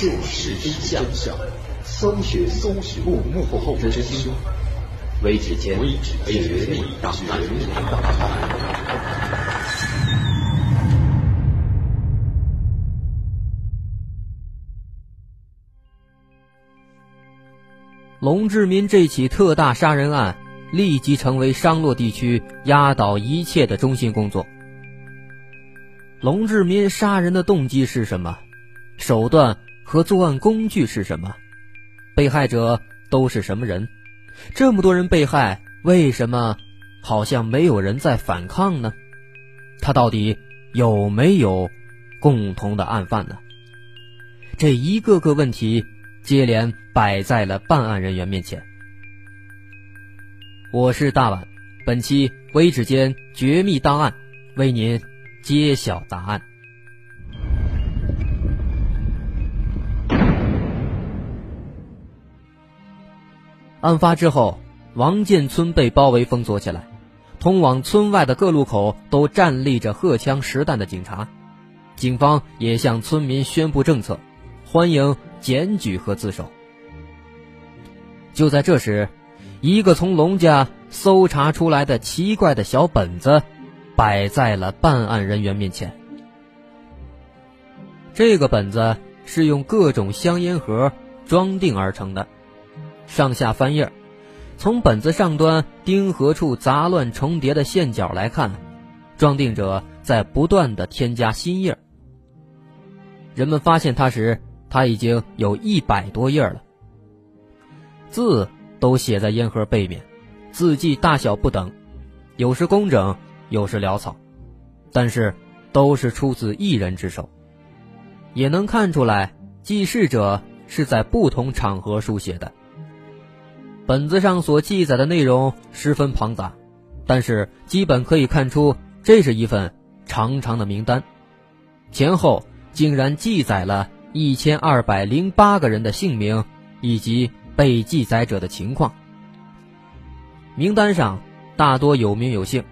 涉世真相，搜寻搜寻幕后真凶。微指尖绝密档案。龙志民这起特大杀人案立即成为商洛地区压倒一切的中心工作。龙志民杀人的动机是什么？手段和作案工具是什么？被害者都是什么人？这么多人被害，为什么好像没有人在反抗呢？他到底有没有共同的案犯呢？这一个个问题。接连摆在了办案人员面前。我是大碗，本期微指尖绝密档案为您揭晓答案。案发之后，王建村被包围封锁起来，通往村外的各路口都站立着荷枪实弹的警察，警方也向村民宣布政策，欢迎。检举和自首。就在这时，一个从龙家搜查出来的奇怪的小本子，摆在了办案人员面前。这个本子是用各种香烟盒装订而成的，上下翻页，从本子上端钉合处杂乱重叠的线角来看，装订者在不断的添加新页。人们发现它时。它已经有一百多页了，字都写在烟盒背面，字迹大小不等，有时工整，有时潦草，但是都是出自一人之手，也能看出来记事者是在不同场合书写的。本子上所记载的内容十分庞杂，但是基本可以看出，这是一份长长的名单，前后竟然记载了。一千二百零八个人的姓名以及被记载者的情况。名单上大多有名有姓，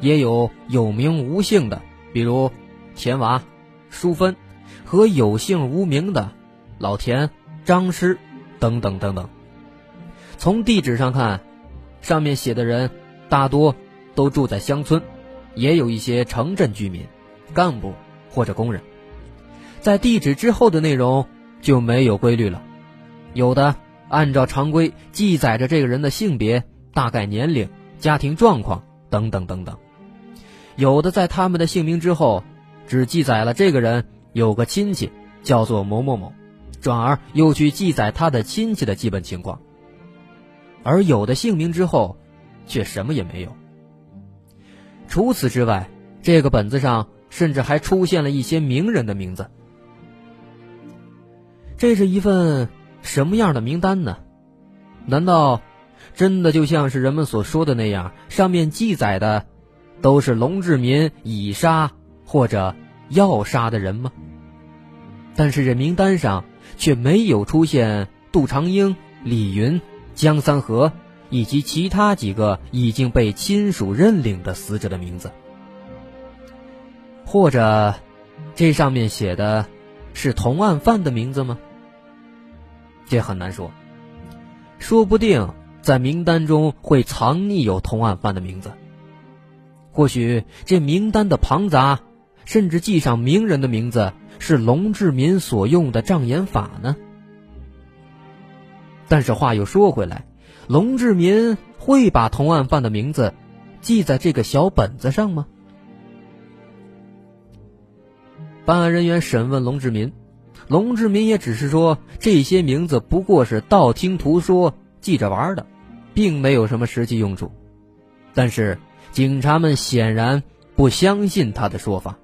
也有有名无姓的，比如田娃、淑芬，和有姓无名的老田、张师等等等等。从地址上看，上面写的人大多都住在乡村，也有一些城镇居民、干部或者工人。在地址之后的内容就没有规律了，有的按照常规记载着这个人的性别、大概年龄、家庭状况等等等等，有的在他们的姓名之后只记载了这个人有个亲戚叫做某某某，转而又去记载他的亲戚的基本情况，而有的姓名之后却什么也没有。除此之外，这个本子上甚至还出现了一些名人的名字。这是一份什么样的名单呢？难道真的就像是人们所说的那样，上面记载的都是龙志民已杀或者要杀的人吗？但是这名单上却没有出现杜长英、李云、江三河以及其他几个已经被亲属认领的死者的名字，或者这上面写的是同案犯的名字吗？这很难说，说不定在名单中会藏匿有同案犯的名字。或许这名单的庞杂，甚至记上名人的名字是龙志民所用的障眼法呢？但是话又说回来，龙志民会把同案犯的名字记在这个小本子上吗？办案人员审问龙志民。龙志民也只是说这些名字不过是道听途说、记着玩的，并没有什么实际用处。但是警察们显然不相信他的说法，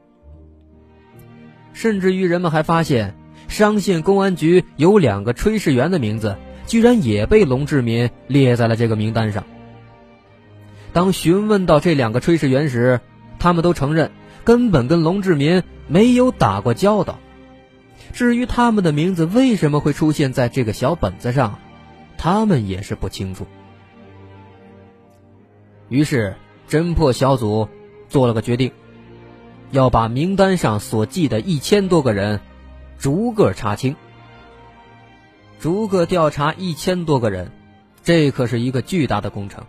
甚至于人们还发现商县公安局有两个炊事员的名字，居然也被龙志民列在了这个名单上。当询问到这两个炊事员时，他们都承认根本跟龙志民没有打过交道。至于他们的名字为什么会出现在这个小本子上，他们也是不清楚。于是，侦破小组做了个决定，要把名单上所记的一千多个人逐个查清，逐个调查一千多个人，这可是一个巨大的工程。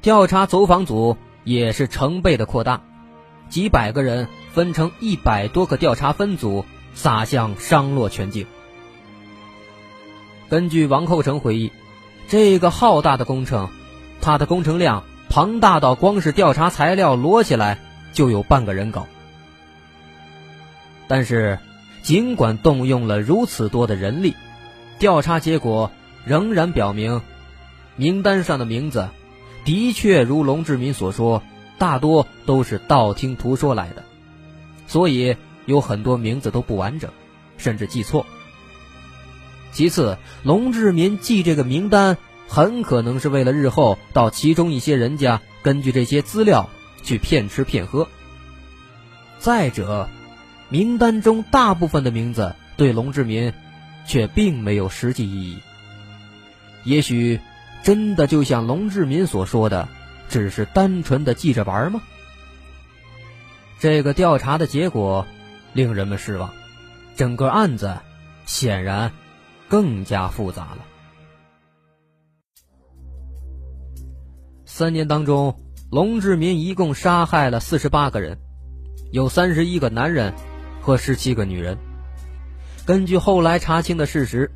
调查走访组也是成倍的扩大，几百个人分成一百多个调查分组，撒向商洛全境。根据王寇成回忆，这个浩大的工程，它的工程量庞大到光是调查材料摞起来就有半个人高。但是，尽管动用了如此多的人力，调查结果仍然表明，名单上的名字。的确，如龙志民所说，大多都是道听途说来的，所以有很多名字都不完整，甚至记错。其次，龙志民记这个名单，很可能是为了日后到其中一些人家，根据这些资料去骗吃骗喝。再者，名单中大部分的名字对龙志民，却并没有实际意义。也许。真的就像龙志民所说的，只是单纯的记着玩吗？这个调查的结果令人们失望，整个案子显然更加复杂了。三年当中，龙志民一共杀害了四十八个人，有三十一个男人和十七个女人。根据后来查清的事实。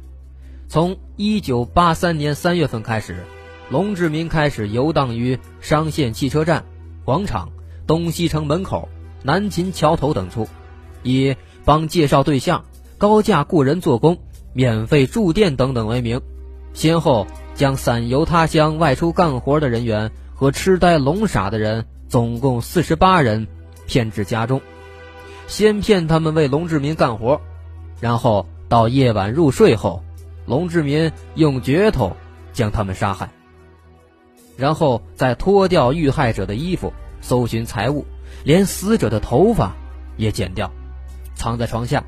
从一九八三年三月份开始，龙志民开始游荡于商县汽车站、广场、东西城门口、南秦桥头等处，以帮介绍对象、高价雇人做工、免费住店等等为名，先后将散游他乡外出干活的人员和痴呆聋傻的人总共四十八人骗至家中，先骗他们为龙志民干活，然后到夜晚入睡后。龙志民用镢头将他们杀害，然后再脱掉遇害者的衣服，搜寻财物，连死者的头发也剪掉，藏在床下，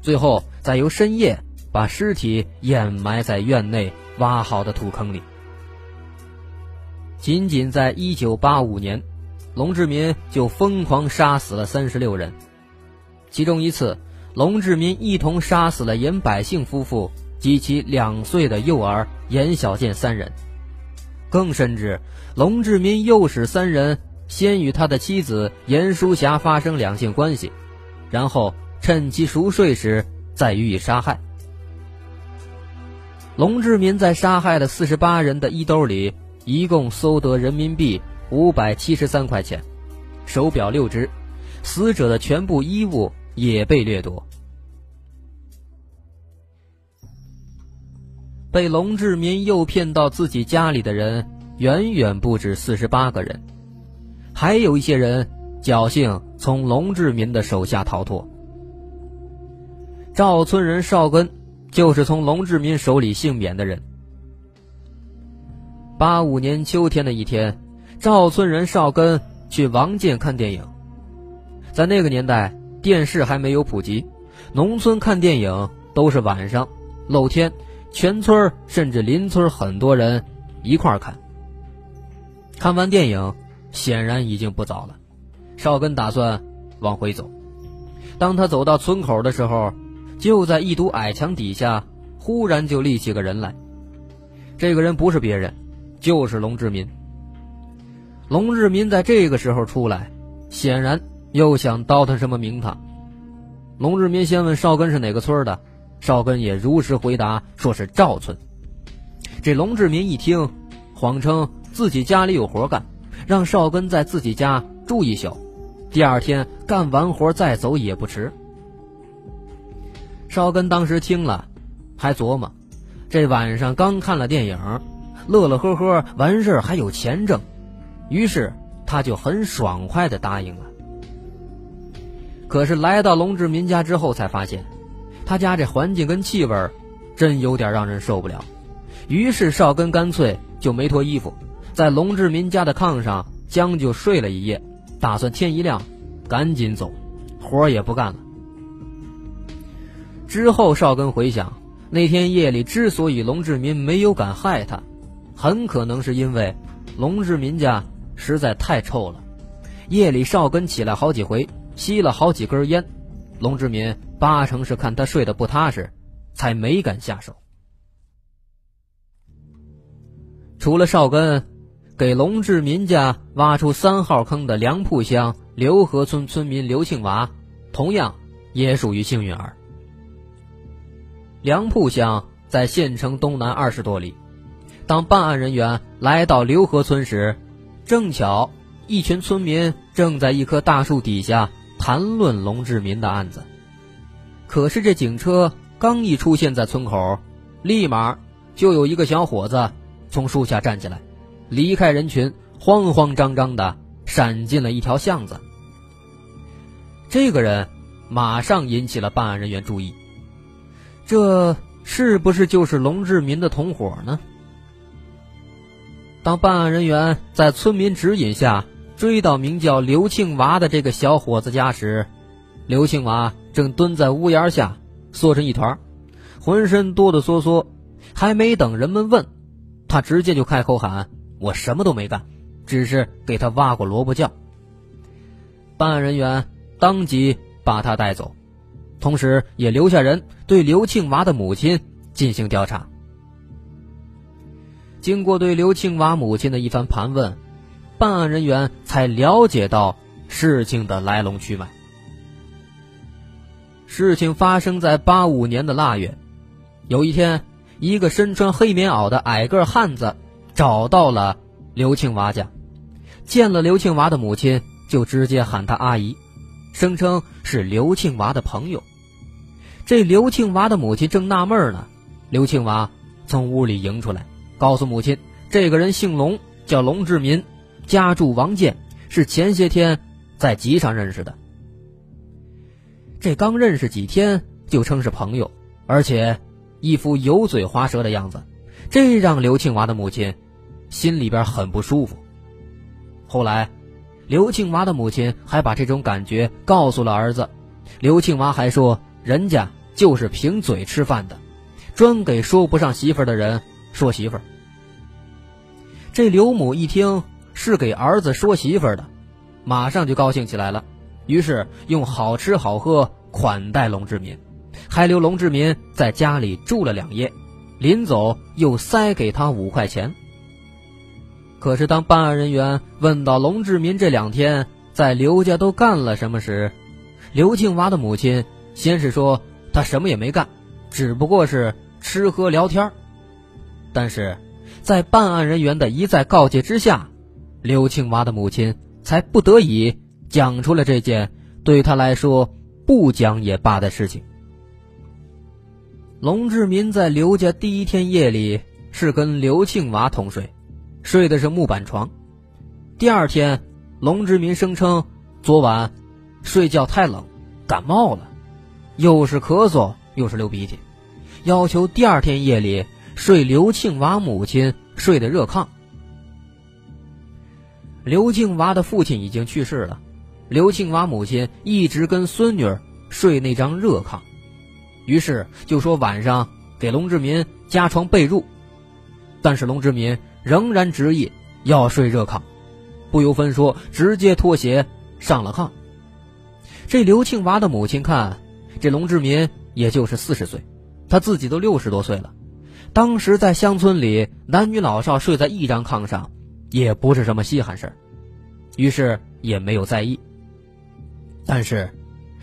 最后再由深夜把尸体掩埋在院内挖好的土坑里。仅仅在一九八五年，龙志民就疯狂杀死了三十六人，其中一次，龙志民一同杀死了严百姓夫妇。及其两岁的幼儿严小健三人，更甚至，龙志民诱使三人先与他的妻子严淑霞发生两性关系，然后趁其熟睡时再予以杀害。龙志民在杀害的四十八人的衣兜里，一共搜得人民币五百七十三块钱，手表六只，死者的全部衣物也被掠夺。被龙志民诱骗到自己家里的人远远不止四十八个人，还有一些人侥幸从龙志民的手下逃脱。赵村人邵根就是从龙志民手里幸免的人。八五年秋天的一天，赵村人邵根去王建看电影，在那个年代，电视还没有普及，农村看电影都是晚上露天。全村甚至邻村很多人一块看。看完电影，显然已经不早了。少根打算往回走。当他走到村口的时候，就在一堵矮墙底下，忽然就立起个人来。这个人不是别人，就是龙志民。龙志民在这个时候出来，显然又想倒腾什么名堂。龙志民先问少根是哪个村的。少根也如实回答，说是赵村。这龙志民一听，谎称自己家里有活干，让少根在自己家住一宿，第二天干完活再走也不迟。少根当时听了，还琢磨，这晚上刚看了电影，乐乐呵呵，完事儿还有钱挣，于是他就很爽快的答应了。可是来到龙志民家之后，才发现。他家这环境跟气味，真有点让人受不了。于是少根干脆就没脱衣服，在龙志民家的炕上将就睡了一夜，打算天一亮赶紧走，活也不干了。之后少根回想，那天夜里之所以龙志民没有敢害他，很可能是因为龙志民家实在太臭了。夜里少根起来好几回，吸了好几根烟。龙志民八成是看他睡得不踏实，才没敢下手。除了少根，给龙志民家挖出三号坑的梁铺乡刘河村村民刘庆娃，同样也属于幸运儿。梁铺乡在县城东南二十多里。当办案人员来到刘河村时，正巧一群村民正在一棵大树底下谈论龙志民的案子。可是这警车刚一出现在村口，立马就有一个小伙子从树下站起来，离开人群，慌慌张张的闪进了一条巷子。这个人马上引起了办案人员注意，这是不是就是龙志民的同伙呢？当办案人员在村民指引下追到名叫刘庆娃的这个小伙子家时，刘庆娃正蹲在屋檐下缩成一团，浑身哆哆嗦嗦。还没等人们问，他直接就开口喊：“我什么都没干，只是给他挖过萝卜窖。”办案人员当即把他带走，同时也留下人对刘庆娃的母亲进行调查。经过对刘庆娃母亲的一番盘问，办案人员才了解到事情的来龙去脉。事情发生在八五年的腊月，有一天，一个身穿黑棉袄的矮个汉子找到了刘庆娃家，见了刘庆娃的母亲，就直接喊他阿姨，声称是刘庆娃的朋友。这刘庆娃的母亲正纳闷呢，刘庆娃从屋里迎出来。告诉母亲，这个人姓龙，叫龙志民，家住王建，是前些天在集上认识的。这刚认识几天就称是朋友，而且一副油嘴滑舌的样子，这让刘庆娃的母亲心里边很不舒服。后来，刘庆娃的母亲还把这种感觉告诉了儿子，刘庆娃还说，人家就是凭嘴吃饭的，专给说不上媳妇的人。说媳妇儿，这刘母一听是给儿子说媳妇的，马上就高兴起来了，于是用好吃好喝款待龙志民，还留龙志民在家里住了两夜，临走又塞给他五块钱。可是当办案人员问到龙志民这两天在刘家都干了什么时，刘庆娃的母亲先是说他什么也没干，只不过是吃喝聊天。但是，在办案人员的一再告诫之下，刘庆娃的母亲才不得已讲出了这件对他来说不讲也罢的事情。龙志民在刘家第一天夜里是跟刘庆娃同睡，睡的是木板床。第二天，龙志民声称昨晚睡觉太冷，感冒了，又是咳嗽又是流鼻涕，要求第二天夜里。睡刘庆娃母亲睡的热炕。刘庆娃的父亲已经去世了，刘庆娃母亲一直跟孙女儿睡那张热炕，于是就说晚上给龙志民加床被褥，但是龙志民仍然执意要睡热炕，不由分说直接脱鞋上了炕。这刘庆娃的母亲看，这龙志民也就是四十岁，他自己都六十多岁了。当时在乡村里，男女老少睡在一张炕上，也不是什么稀罕事儿，于是也没有在意。但是，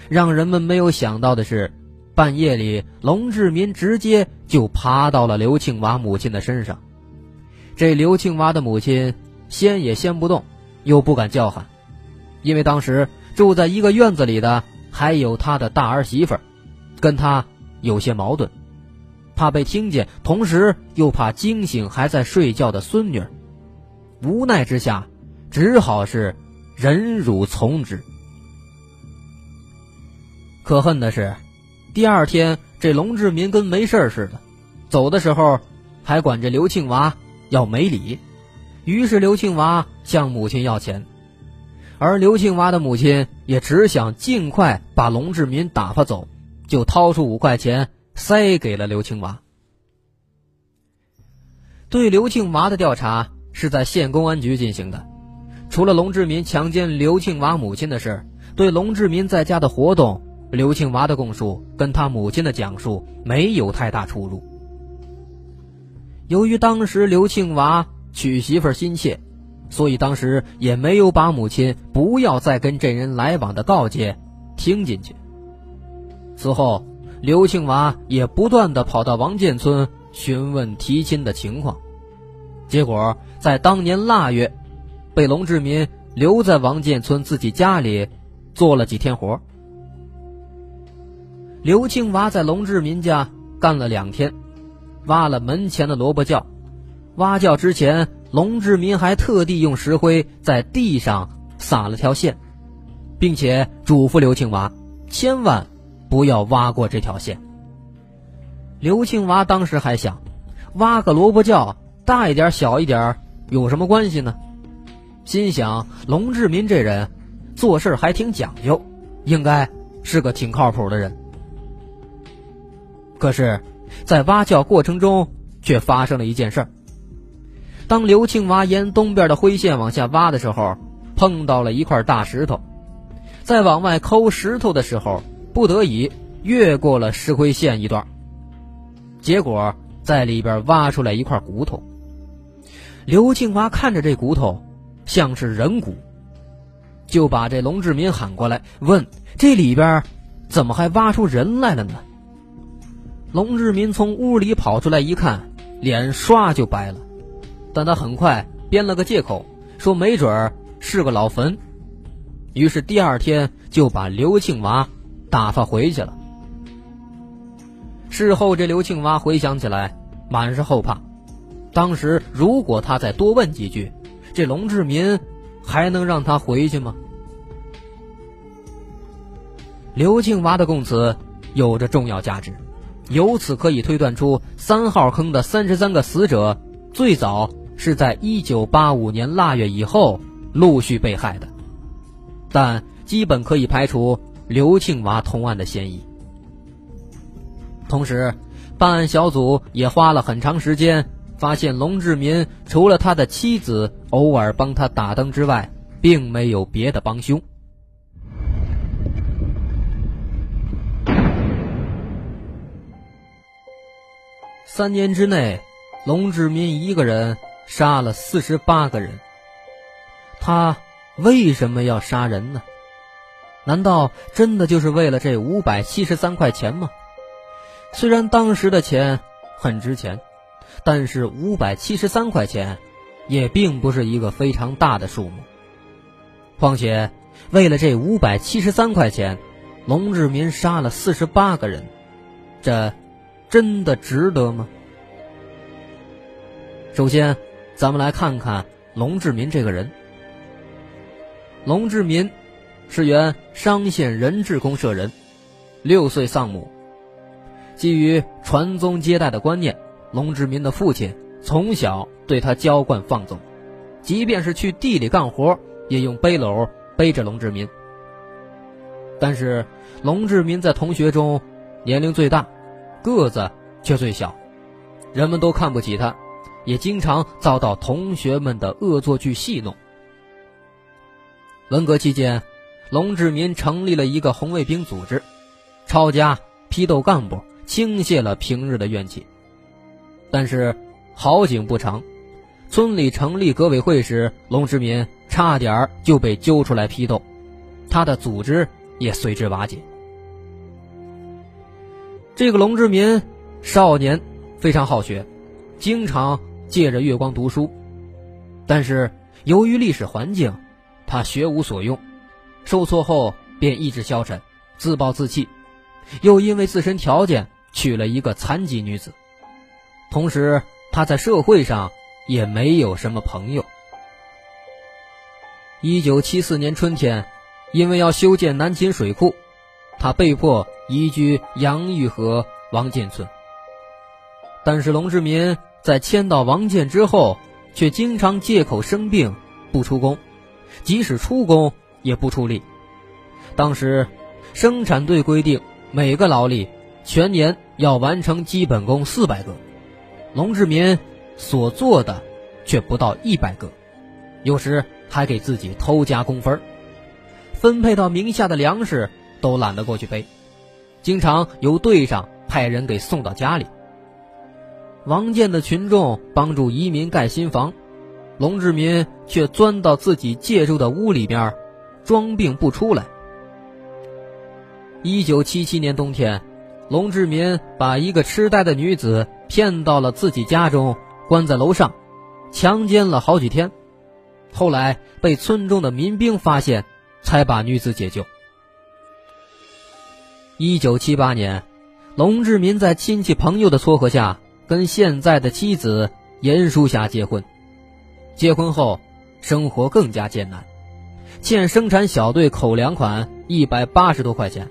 让人们没有想到的是，半夜里龙志民直接就爬到了刘庆娃母亲的身上。这刘庆娃的母亲掀也掀不动，又不敢叫喊，因为当时住在一个院子里的还有他的大儿媳妇，跟他有些矛盾。怕被听见，同时又怕惊醒还在睡觉的孙女儿，无奈之下，只好是忍辱从之。可恨的是，第二天这龙志民跟没事似的，走的时候还管这刘庆娃要没礼，于是刘庆娃向母亲要钱，而刘庆娃的母亲也只想尽快把龙志民打发走，就掏出五块钱。塞给了刘庆娃。对刘庆娃的调查是在县公安局进行的，除了龙志民强奸刘庆娃母亲的事，对龙志民在家的活动，刘庆娃的供述跟他母亲的讲述没有太大出入。由于当时刘庆娃娶媳妇心切，所以当时也没有把母亲不要再跟这人来往的告诫听进去。此后，刘庆娃也不断的跑到王建村询问提亲的情况，结果在当年腊月，被龙志民留在王建村自己家里做了几天活。刘庆娃在龙志民家干了两天，挖了门前的萝卜窖。挖窖之前，龙志民还特地用石灰在地上撒了条线，并且嘱咐刘庆娃千万不要挖过这条线。刘庆娃当时还想，挖个萝卜窖，大一点小一点有什么关系呢？心想龙志民这人做事还挺讲究，应该是个挺靠谱的人。可是，在挖窖过程中，却发生了一件事儿。当刘庆娃沿东边的灰线往下挖的时候，碰到了一块大石头，在往外抠石头的时候，不得已越过了石灰线一段，结果在里边挖出来一块骨头。刘庆娃看着这骨头，像是人骨，就把这龙志民喊过来，问这里边怎么还挖出人来了呢？龙志民从屋里跑出来一看，脸唰就白了，但他很快编了个借口，说没准儿是个老坟。于是第二天就把刘庆娃打发回去了。事后这刘庆娃回想起来，满是后怕。当时如果他再多问几句，这龙志民还能让他回去吗？刘庆娃的供词有着重要价值。由此可以推断出，三号坑的三十三个死者最早是在一九八五年腊月以后陆续被害的，但基本可以排除刘庆娃同案的嫌疑。同时，办案小组也花了很长时间，发现龙志民除了他的妻子偶尔帮他打灯之外，并没有别的帮凶。三年之内，龙志民一个人杀了四十八个人。他为什么要杀人呢？难道真的就是为了这五百七十三块钱吗？虽然当时的钱很值钱，但是五百七十三块钱也并不是一个非常大的数目。况且，为了这五百七十三块钱，龙志民杀了四十八个人，这……真的值得吗？首先，咱们来看看龙志民这个人。龙志民是原商县人质公社人，六岁丧母。基于传宗接代的观念，龙志民的父亲从小对他娇惯放纵，即便是去地里干活，也用背篓背着龙志民。但是，龙志民在同学中年龄最大。个子却最小，人们都看不起他，也经常遭到同学们的恶作剧戏弄。文革期间，龙志民成立了一个红卫兵组织，抄家、批斗干部，倾泻了平日的怨气。但是好景不长，村里成立革委会时，龙志民差点就被揪出来批斗，他的组织也随之瓦解。这个龙志民少年非常好学，经常借着月光读书，但是由于历史环境，他学无所用，受挫后便意志消沉，自暴自弃，又因为自身条件娶了一个残疾女子，同时他在社会上也没有什么朋友。一九七四年春天，因为要修建南秦水库，他被迫。移居杨峪河王建村，但是龙志民在迁到王建之后，却经常借口生病不出工，即使出工也不出力。当时生产队规定每个劳力全年要完成基本功四百个，龙志民所做的却不到一百个，有时还给自己偷加工分分配到名下的粮食都懒得过去背。经常由队上派人给送到家里。王建的群众帮助移民盖新房，龙志民却钻到自己借住的屋里边，装病不出来。一九七七年冬天，龙志民把一个痴呆的女子骗到了自己家中，关在楼上，强奸了好几天，后来被村中的民兵发现，才把女子解救。一九七八年，龙志民在亲戚朋友的撮合下，跟现在的妻子严淑霞结婚。结婚后，生活更加艰难，欠生产小队口粮款一百八十多块钱，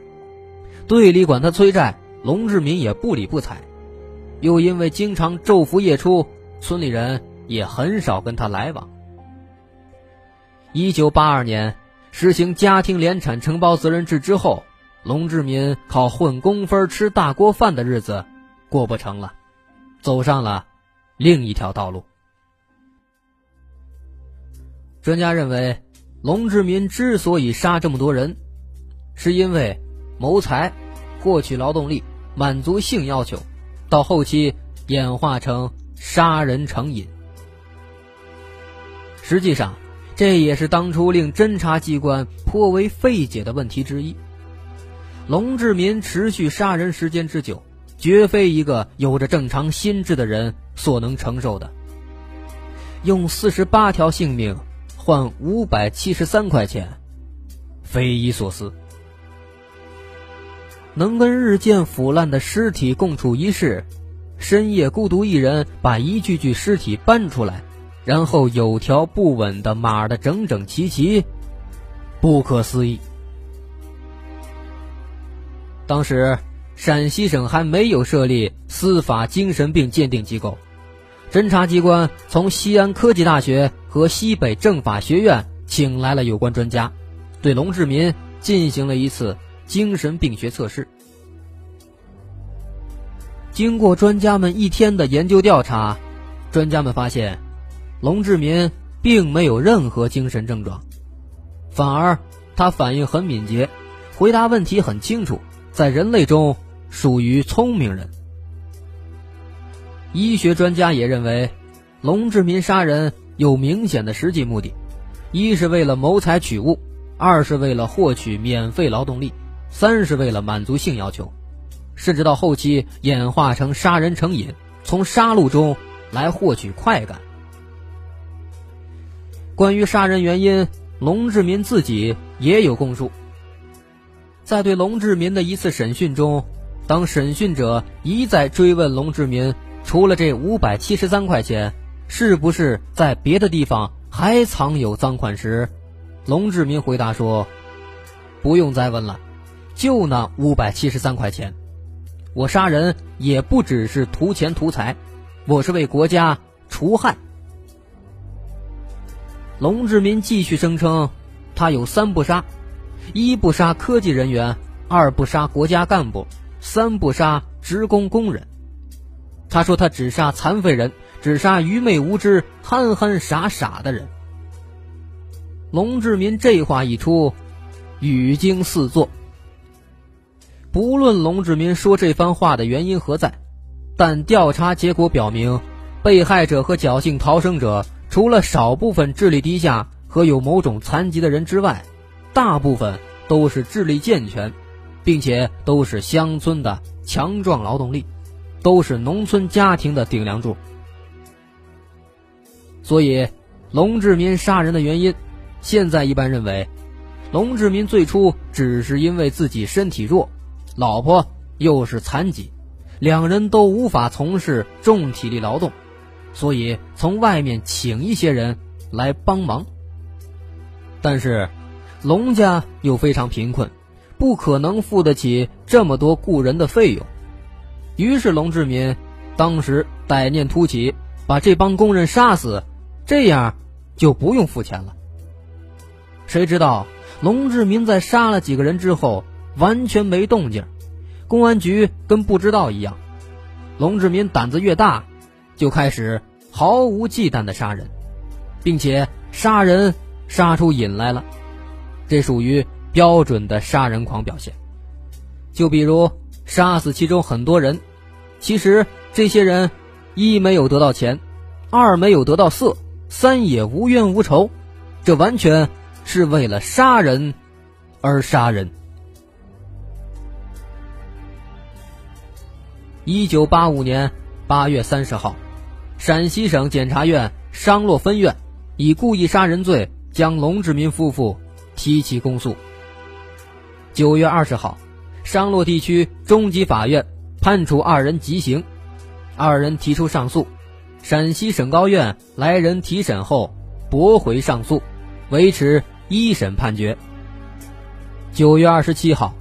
队里管他催债，龙志民也不理不睬。又因为经常昼伏夜出，村里人也很少跟他来往。一九八二年实行家庭联产承包责任制之后，龙志民靠混工分吃大锅饭的日子过不成了，走上了另一条道路。专家认为，龙志民之所以杀这么多人，是因为谋财、获取劳动力、满足性要求，到后期演化成杀人成瘾。实际上，这也是当初令侦查机关颇为费解的问题之一。龙志民持续杀人时间之久，绝非一个有着正常心智的人所能承受的。用四十八条性命。换五百七十三块钱，匪夷所思。能跟日渐腐烂的尸体共处一室，深夜孤独一人把一具具尸体搬出来，然后有条不紊的码的整整齐齐，不可思议。当时陕西省还没有设立司法精神病鉴定机构。侦查机关从西安科技大学和西北政法学院请来了有关专家，对龙志民进行了一次精神病学测试。经过专家们一天的研究调查，专家们发现，龙志民并没有任何精神症状，反而他反应很敏捷，回答问题很清楚，在人类中属于聪明人。医学专家也认为，龙志民杀人有明显的实际目的：一是为了谋财取物，二是为了获取免费劳动力，三是为了满足性要求，甚至到后期演化成杀人成瘾，从杀戮中来获取快感。关于杀人原因，龙志民自己也有供述。在对龙志民的一次审讯中，当审讯者一再追问龙志民。除了这五百七十三块钱，是不是在别的地方还藏有赃款时，龙志民回答说：“不用再问了，就那五百七十三块钱。我杀人也不只是图钱图财，我是为国家除害。”龙志民继续声称，他有三不杀：一不杀科技人员，二不杀国家干部，三不杀职工工人。他说：“他只杀残废人，只杀愚昧无知、憨憨傻傻的人。”龙志民这话一出，语惊四座。不论龙志民说这番话的原因何在，但调查结果表明，被害者和侥幸逃生者除了少部分智力低下和有某种残疾的人之外，大部分都是智力健全，并且都是乡村的强壮劳动力。都是农村家庭的顶梁柱，所以龙志民杀人的原因，现在一般认为，龙志民最初只是因为自己身体弱，老婆又是残疾，两人都无法从事重体力劳动，所以从外面请一些人来帮忙。但是龙家又非常贫困，不可能付得起这么多雇人的费用。于是龙志民当时歹念突起，把这帮工人杀死，这样就不用付钱了。谁知道龙志民在杀了几个人之后完全没动静，公安局跟不知道一样。龙志民胆子越大，就开始毫无忌惮的杀人，并且杀人杀出瘾来了，这属于标准的杀人狂表现。就比如杀死其中很多人。其实这些人，一没有得到钱，二没有得到色，三也无冤无仇，这完全是为了杀人而杀人。一九八五年八月三十号，陕西省检察院商洛分院以故意杀人罪将龙志民夫妇提起公诉。九月二十号，商洛地区中级法院判处二人极刑，二人提出上诉，陕西省高院来人提审后驳回上诉，维持一审判决。九月二十七号，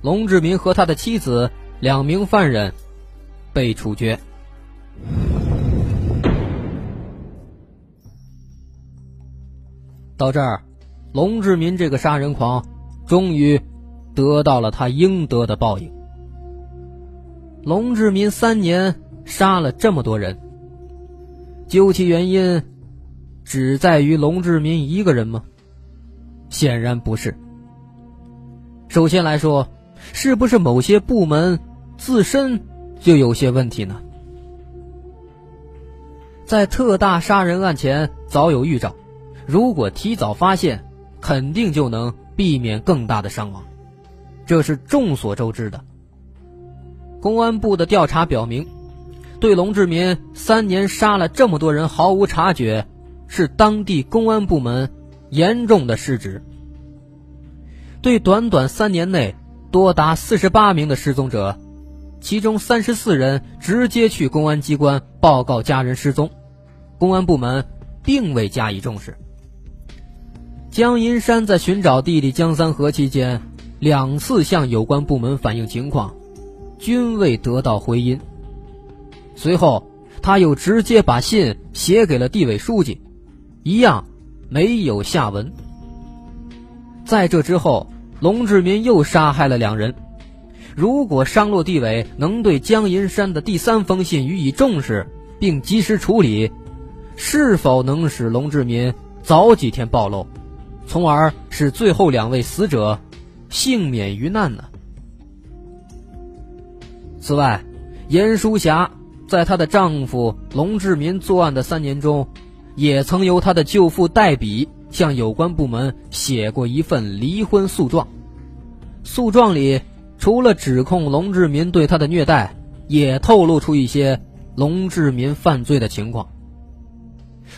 龙志民和他的妻子两名犯人。被处决。到这儿，龙志民这个杀人狂终于得到了他应得的报应。龙志民三年杀了这么多人，究其原因，只在于龙志民一个人吗？显然不是。首先来说，是不是某些部门自身？就有些问题呢。在特大杀人案前早有预兆，如果提早发现，肯定就能避免更大的伤亡，这是众所周知的。公安部的调查表明，对龙志民三年杀了这么多人毫无察觉，是当地公安部门严重的失职。对短短三年内多达四十八名的失踪者。其中三十四人直接去公安机关报告家人失踪，公安部门并未加以重视。江银山在寻找弟弟江三河期间，两次向有关部门反映情况，均未得到回音。随后，他又直接把信写给了地委书记，一样没有下文。在这之后，龙志民又杀害了两人。如果商洛地委能对江银山的第三封信予以重视，并及时处理，是否能使龙志民早几天暴露，从而使最后两位死者幸免于难呢？此外，严淑霞在她的丈夫龙志民作案的三年中，也曾由她的舅父代笔向有关部门写过一份离婚诉状，诉状里。除了指控龙志民对他的虐待，也透露出一些龙志民犯罪的情况。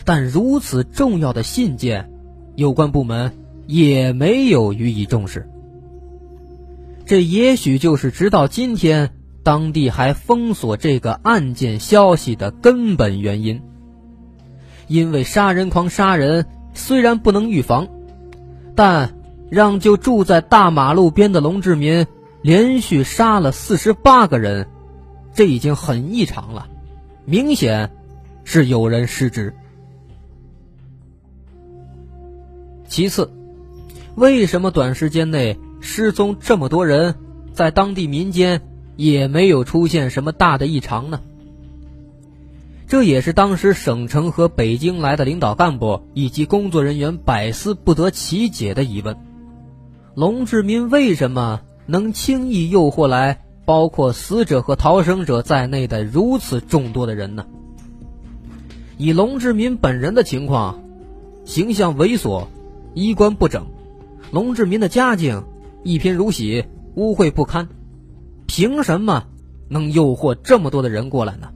但如此重要的信件，有关部门也没有予以重视。这也许就是直到今天当地还封锁这个案件消息的根本原因。因为杀人狂杀人虽然不能预防，但让就住在大马路边的龙志民。连续杀了四十八个人，这已经很异常了，明显是有人失职。其次，为什么短时间内失踪这么多人，在当地民间也没有出现什么大的异常呢？这也是当时省城和北京来的领导干部以及工作人员百思不得其解的疑问：龙志民为什么？能轻易诱惑来包括死者和逃生者在内的如此众多的人呢？以龙志民本人的情况，形象猥琐，衣冠不整，龙志民的家境一贫如洗，污秽不堪，凭什么能诱惑这么多的人过来呢？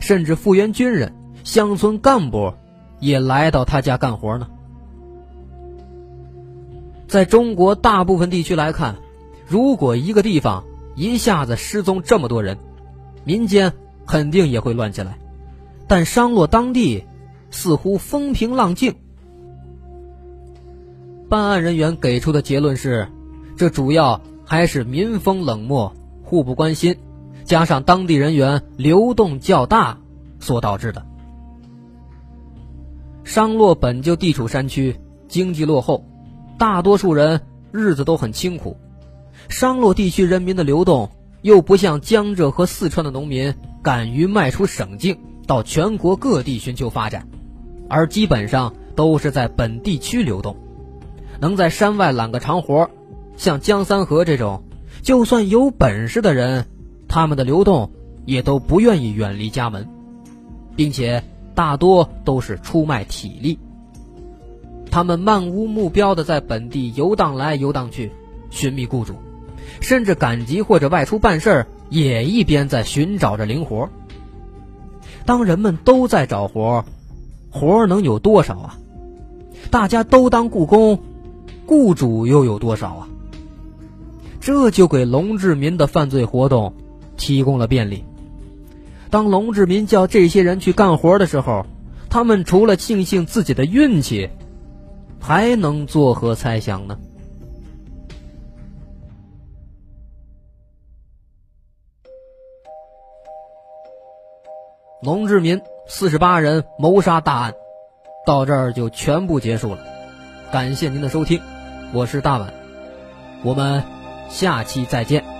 甚至复员军人、乡村干部也来到他家干活呢？在中国大部分地区来看。如果一个地方一下子失踪这么多人，民间肯定也会乱起来。但商洛当地似乎风平浪静。办案人员给出的结论是，这主要还是民风冷漠、互不关心，加上当地人员流动较大所导致的。商洛本就地处山区，经济落后，大多数人日子都很清苦。商洛地区人民的流动又不像江浙和四川的农民敢于迈出省境，到全国各地寻求发展，而基本上都是在本地区流动。能在山外揽个长活，像江三河这种，就算有本事的人，他们的流动也都不愿意远离家门，并且大多都是出卖体力。他们漫无目标的在本地游荡来游荡去，寻觅雇主，甚至赶集或者外出办事儿，也一边在寻找着灵活。当人们都在找活，活能有多少啊？大家都当雇工，雇主又有多少啊？这就给龙志民的犯罪活动提供了便利。当龙志民叫这些人去干活的时候，他们除了庆幸自己的运气，还能作何猜想呢？龙志民四十八人谋杀大案，到这儿就全部结束了。感谢您的收听，我是大碗，我们下期再见。